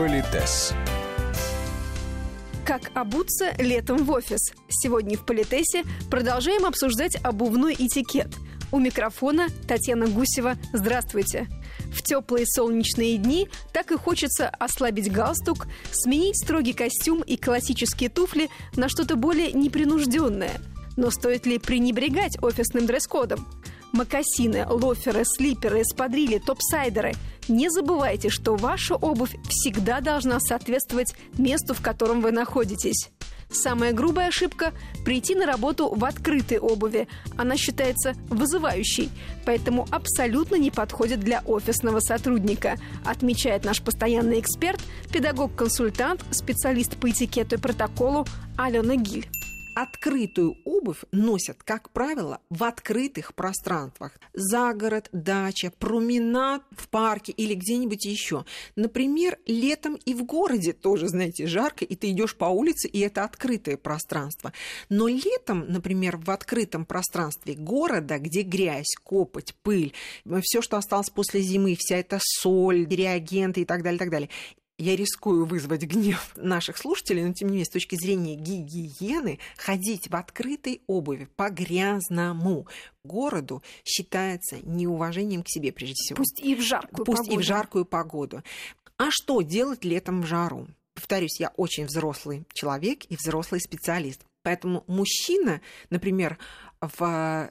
Политес. Как обуться летом в офис? Сегодня в Политесе продолжаем обсуждать обувной этикет. У микрофона Татьяна Гусева. Здравствуйте. В теплые солнечные дни так и хочется ослабить галстук, сменить строгий костюм и классические туфли на что-то более непринужденное. Но стоит ли пренебрегать офисным дресс-кодом? Макасины, лоферы, слиперы, эспадрили, топсайдеры. Не забывайте, что ваша обувь всегда должна соответствовать месту, в котором вы находитесь. Самая грубая ошибка – прийти на работу в открытой обуви. Она считается вызывающей, поэтому абсолютно не подходит для офисного сотрудника, отмечает наш постоянный эксперт, педагог-консультант, специалист по этикету и протоколу Алена Гиль открытую обувь носят, как правило, в открытых пространствах. За город, дача, променад в парке или где-нибудь еще. Например, летом и в городе тоже, знаете, жарко, и ты идешь по улице, и это открытое пространство. Но летом, например, в открытом пространстве города, где грязь, копоть, пыль, все, что осталось после зимы, вся эта соль, реагенты и так далее, так далее я рискую вызвать гнев наших слушателей, но тем не менее, с точки зрения гигиены, ходить в открытой обуви по грязному городу считается неуважением к себе, прежде всего. Пусть и в жаркую Пусть погоду. и в жаркую погоду. А что делать летом в жару? Повторюсь, я очень взрослый человек и взрослый специалист. Поэтому мужчина, например, в э,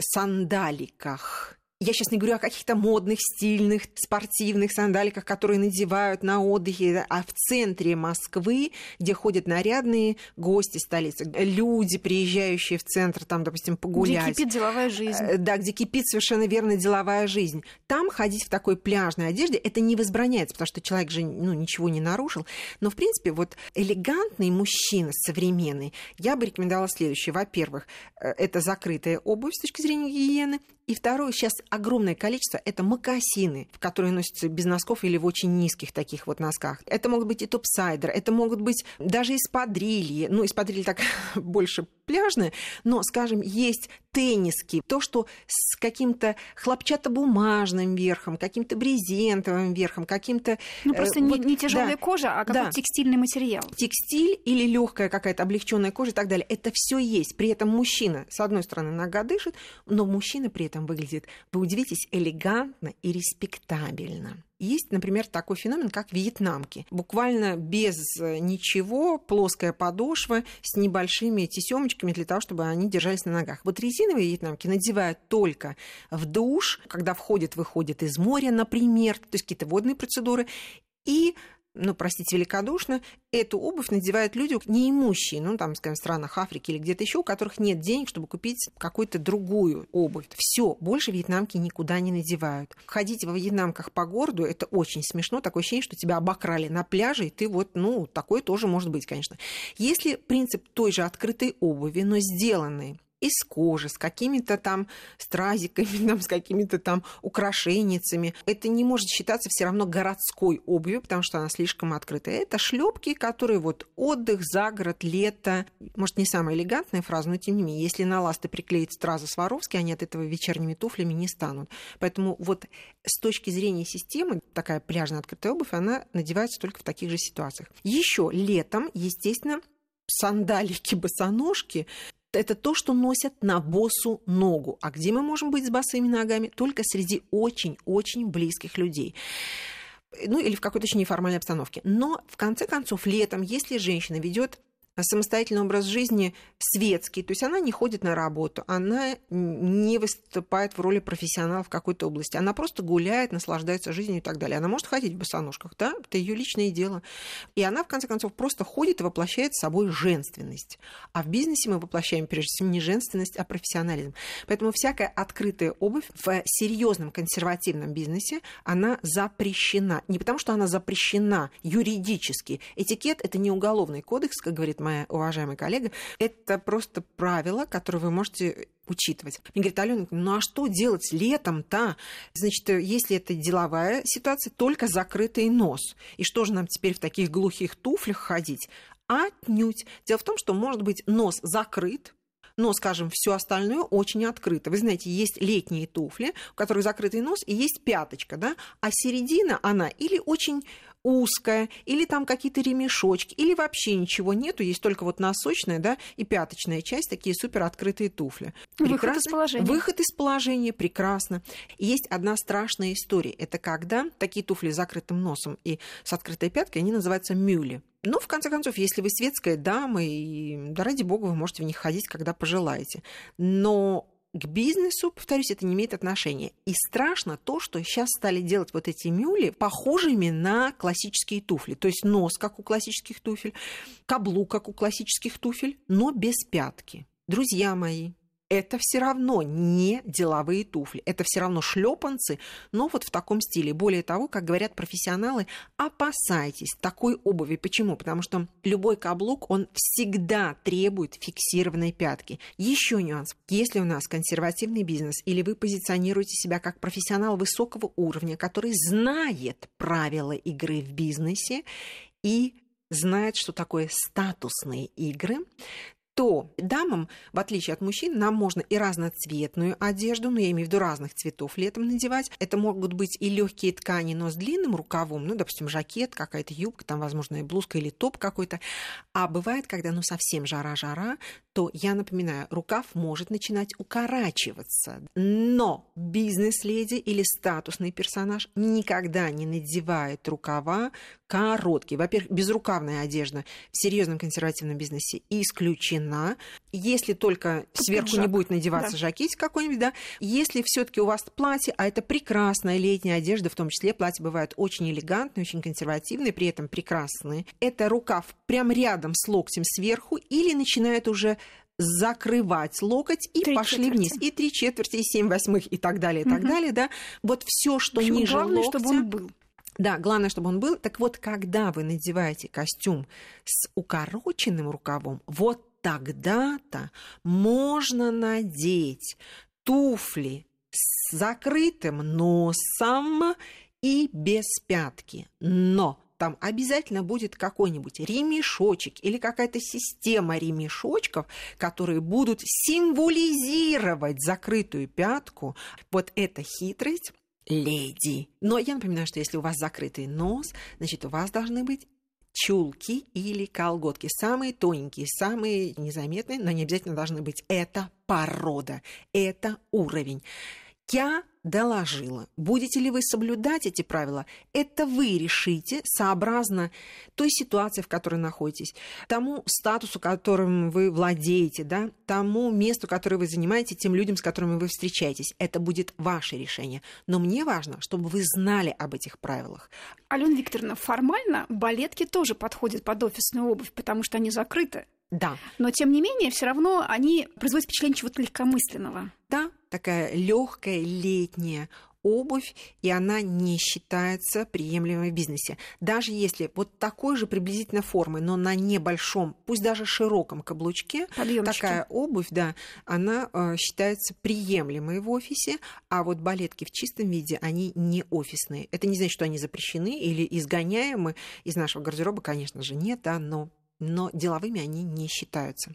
сандаликах я сейчас не говорю о каких-то модных, стильных, спортивных сандаликах, которые надевают на отдыхе, а в центре Москвы, где ходят нарядные гости столицы, люди, приезжающие в центр, там, допустим, погулять. Где кипит деловая жизнь. Э, да, где кипит совершенно верно деловая жизнь. Там ходить в такой пляжной одежде, это не возбраняется, потому что человек же ну, ничего не нарушил. Но, в принципе, вот элегантный мужчина современный, я бы рекомендовала следующее. Во-первых, э, это закрытая обувь с точки зрения гигиены, и второе, сейчас огромное количество, это макасины, которые носятся без носков или в очень низких таких вот носках. Это могут быть и топсайдер, это могут быть даже эспадрильи. Ну, эспадрильи так больше пляжные, но, скажем, есть тенниски, то, что с каким-то хлопчатобумажным верхом, каким-то брезентовым верхом, каким-то... Ну, просто э, не, вот, не тяжелая да, кожа, а какой-то да. текстильный материал. Текстиль или легкая какая-то облегченная кожа и так далее. Это все есть. При этом мужчина, с одной стороны, нога дышит, но мужчина при этом выглядит, вы удивитесь, элегантно и респектабельно. Есть, например, такой феномен, как вьетнамки. Буквально без э, ничего, плоская подошва с небольшими тесемочками для того, чтобы они держались на ногах. Вот резиновые вьетнамки надевают только в душ, когда входят, выходят из моря, например, то есть какие-то водные процедуры, и ну, простите, великодушно, эту обувь надевают люди неимущие, ну, там, скажем, в странах Африки или где-то еще, у которых нет денег, чтобы купить какую-то другую обувь. Все, больше вьетнамки никуда не надевают. Ходить во вьетнамках по городу, это очень смешно, такое ощущение, что тебя обокрали на пляже, и ты вот, ну, такое тоже может быть, конечно. Если принцип той же открытой обуви, но сделанной из кожи, с какими-то там стразиками, там, с какими-то там украшениями. Это не может считаться все равно городской обувью, потому что она слишком открытая. Это шлепки, которые вот отдых, загород, лето. Может, не самая элегантная фраза, но тем не менее, если на ласты приклеить стразы Сваровски, они от этого вечерними туфлями не станут. Поэтому вот с точки зрения системы такая пляжная открытая обувь, она надевается только в таких же ситуациях. Еще летом, естественно, сандалики, босоножки это то, что носят на босу ногу. А где мы можем быть с босыми ногами? Только среди очень-очень близких людей ну или в какой-то очень неформальной обстановке. Но, в конце концов, летом, если женщина ведет самостоятельный образ жизни светский, то есть она не ходит на работу, она не выступает в роли профессионала в какой-то области, она просто гуляет, наслаждается жизнью и так далее. Она может ходить в босоножках, да, это ее личное дело. И она, в конце концов, просто ходит и воплощает собой женственность. А в бизнесе мы воплощаем, прежде всего, не женственность, а профессионализм. Поэтому всякая открытая обувь в серьезном консервативном бизнесе, она запрещена. Не потому, что она запрещена юридически. Этикет – это не уголовный кодекс, как говорит моя уважаемая коллега, это просто правило, которое вы можете учитывать. Мне говорит, Алена, ну а что делать летом-то? Значит, если это деловая ситуация, только закрытый нос. И что же нам теперь в таких глухих туфлях ходить? Отнюдь. Дело в том, что может быть нос закрыт, но, скажем, все остальное очень открыто. Вы знаете, есть летние туфли, у которых закрытый нос, и есть пяточка, да, а середина, она или очень узкая, или там какие-то ремешочки, или вообще ничего нету, есть только вот носочная, да, и пяточная часть, такие супер открытые туфли. Выход из положения. Выход из положения, прекрасно. Есть одна страшная история. Это когда такие туфли с закрытым носом и с открытой пяткой, они называются мюли. Ну, в конце концов, если вы светская дама, и, да ради бога, вы можете в них ходить, когда пожелаете. Но к бизнесу, повторюсь, это не имеет отношения. И страшно то, что сейчас стали делать вот эти мюли похожими на классические туфли. То есть нос, как у классических туфель, каблук, как у классических туфель, но без пятки. Друзья мои, это все равно не деловые туфли, это все равно шлепанцы, но вот в таком стиле. Более того, как говорят профессионалы, опасайтесь такой обуви. Почему? Потому что любой каблук, он всегда требует фиксированной пятки. Еще нюанс. Если у нас консервативный бизнес или вы позиционируете себя как профессионал высокого уровня, который знает правила игры в бизнесе и знает, что такое статусные игры, то дамам, в отличие от мужчин, нам можно и разноцветную одежду, ну, я имею в виду разных цветов летом надевать. Это могут быть и легкие ткани, но с длинным рукавом, ну, допустим, жакет, какая-то юбка, там, возможно, и блузка или топ какой-то. А бывает, когда, ну, совсем жара-жара, то, я напоминаю, рукав может начинать укорачиваться. Но бизнес-леди или статусный персонаж никогда не надевает рукава короткие. Во-первых, безрукавная одежда в серьезном консервативном бизнесе исключена. Если только сверху Пиджак. не будет надеваться да. жакетик какой-нибудь, да. Если все-таки у вас платье, а это прекрасная летняя одежда, в том числе платья бывают очень элегантные, очень консервативные, при этом прекрасные. Это рукав прям рядом с локтем сверху или начинает уже закрывать локоть и три пошли четверти. вниз. И три четверти, и семь восьмых, и так далее, и так угу. далее, да. Вот все, что общем, ниже главное, локтя... чтобы он был. Да, главное, чтобы он был. Так вот, когда вы надеваете костюм с укороченным рукавом, вот тогда-то можно надеть туфли с закрытым носом и без пятки. Но там обязательно будет какой-нибудь ремешочек или какая-то система ремешочков, которые будут символизировать закрытую пятку. Вот эта хитрость леди. Но я напоминаю, что если у вас закрытый нос, значит, у вас должны быть чулки или колготки. Самые тоненькие, самые незаметные, но не обязательно должны быть. Это порода, это уровень. Я доложила. Будете ли вы соблюдать эти правила? Это вы решите сообразно той ситуации, в которой находитесь, тому статусу, которым вы владеете, да, тому месту, которое вы занимаете, тем людям, с которыми вы встречаетесь. Это будет ваше решение. Но мне важно, чтобы вы знали об этих правилах. Алена Викторовна, формально балетки тоже подходят под офисную обувь, потому что они закрыты. Да. Но тем не менее, все равно они производят впечатление чего-то легкомысленного. Да, такая легкая летняя обувь, и она не считается приемлемой в бизнесе. Даже если вот такой же приблизительно формы, но на небольшом, пусть даже широком каблучке, Подъемчики. такая обувь, да, она э, считается приемлемой в офисе, а вот балетки в чистом виде, они не офисные. Это не значит, что они запрещены или изгоняемы из нашего гардероба, конечно же, нет, да, но но деловыми они не считаются.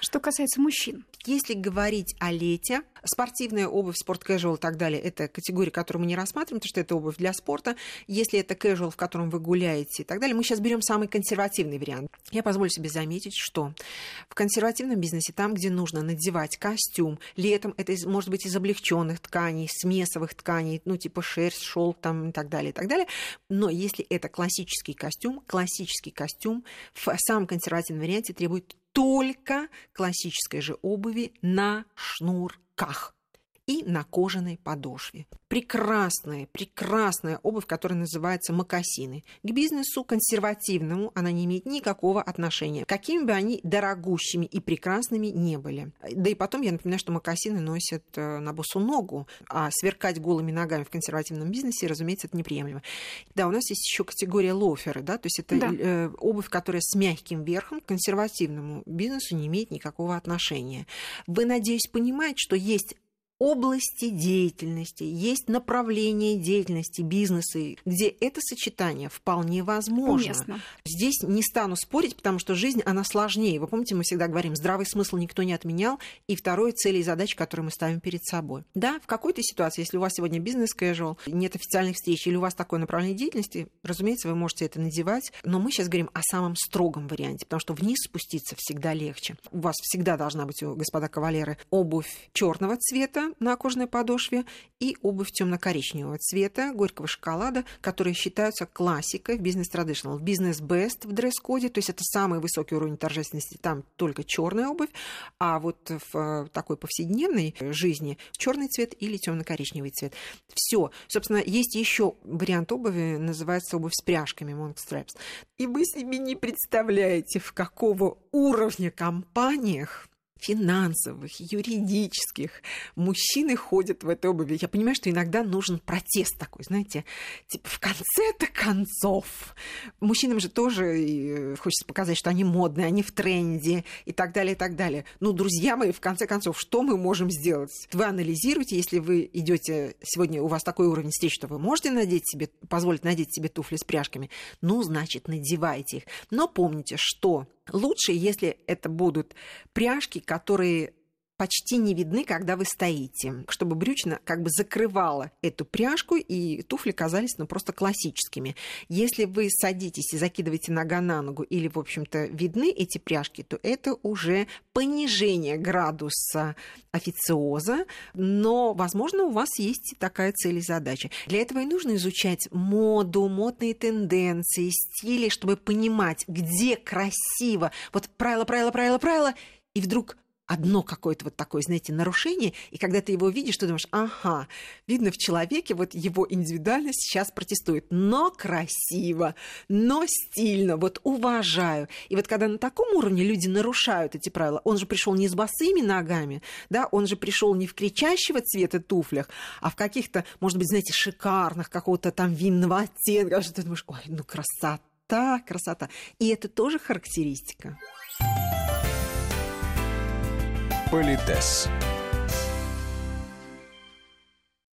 Что касается мужчин. Если говорить о лете, спортивная обувь, спорт casual и так далее, это категория, которую мы не рассматриваем, потому что это обувь для спорта. Если это casual, в котором вы гуляете и так далее, мы сейчас берем самый консервативный вариант. Я позволю себе заметить, что в консервативном бизнесе, там, где нужно надевать костюм, летом это может быть из облегченных тканей, смесовых тканей, ну типа шерсть, шелк там и так далее, и так далее. Но если это классический костюм, классический костюм в самом консервативном варианте требует только классической же обуви на шнурках и на кожаной подошве. Прекрасная, прекрасная обувь, которая называется мокасины. К бизнесу консервативному она не имеет никакого отношения, какими бы они дорогущими и прекрасными не были. Да и потом я напоминаю, что мокасины носят э, на босу ногу, а сверкать голыми ногами в консервативном бизнесе, разумеется, это неприемлемо. Да, у нас есть еще категория лоферы, да, то есть это да. Э, обувь, которая с мягким верхом к консервативному бизнесу не имеет никакого отношения. Вы, надеюсь, понимаете, что есть области деятельности, есть направления деятельности, бизнесы, где это сочетание вполне возможно. Уместно. Здесь не стану спорить, потому что жизнь, она сложнее. Вы помните, мы всегда говорим, здравый смысл никто не отменял, и второе, цели и задачи, которые мы ставим перед собой. Да, в какой-то ситуации, если у вас сегодня бизнес casual, нет официальных встреч, или у вас такое направление деятельности, разумеется, вы можете это надевать, но мы сейчас говорим о самом строгом варианте, потому что вниз спуститься всегда легче. У вас всегда должна быть, господа кавалеры, обувь черного цвета, на кожаной подошве и обувь темно-коричневого цвета, горького шоколада, которые считаются классикой в бизнес traditional. В бизнес best в дресс-коде, то есть это самый высокий уровень торжественности, там только черная обувь, а вот в э, такой повседневной жизни черный цвет или темно-коричневый цвет. Все. Собственно, есть еще вариант обуви, называется обувь с пряжками Monk Straps. И вы себе не представляете, в какого уровня компаниях финансовых, юридических. Мужчины ходят в этой обуви. Я понимаю, что иногда нужен протест такой, знаете, типа в конце-то концов. Мужчинам же тоже э, хочется показать, что они модные, они в тренде и так далее, и так далее. Ну, друзья мои, в конце концов, что мы можем сделать? Вы анализируете, если вы идете сегодня, у вас такой уровень встреч, что вы можете надеть себе, позволить надеть себе туфли с пряжками, ну, значит, надевайте их. Но помните, что Лучше, если это будут пряжки, которые почти не видны, когда вы стоите, чтобы брючина как бы закрывала эту пряжку, и туфли казались ну, просто классическими. Если вы садитесь и закидываете нога на ногу, или, в общем-то, видны эти пряжки, то это уже понижение градуса официоза, но, возможно, у вас есть такая цель и задача. Для этого и нужно изучать моду, модные тенденции, стили, чтобы понимать, где красиво. Вот правило, правило, правило, правило, и вдруг одно какое-то вот такое, знаете, нарушение, и когда ты его видишь, ты думаешь, ага, видно в человеке вот его индивидуальность сейчас протестует, но красиво, но стильно, вот уважаю. И вот когда на таком уровне люди нарушают эти правила, он же пришел не с босыми ногами, да, он же пришел не в кричащего цвета туфлях, а в каких-то, может быть, знаете, шикарных, какого-то там винного оттенка, что ты думаешь, ой, ну красота, красота. И это тоже характеристика. Politex.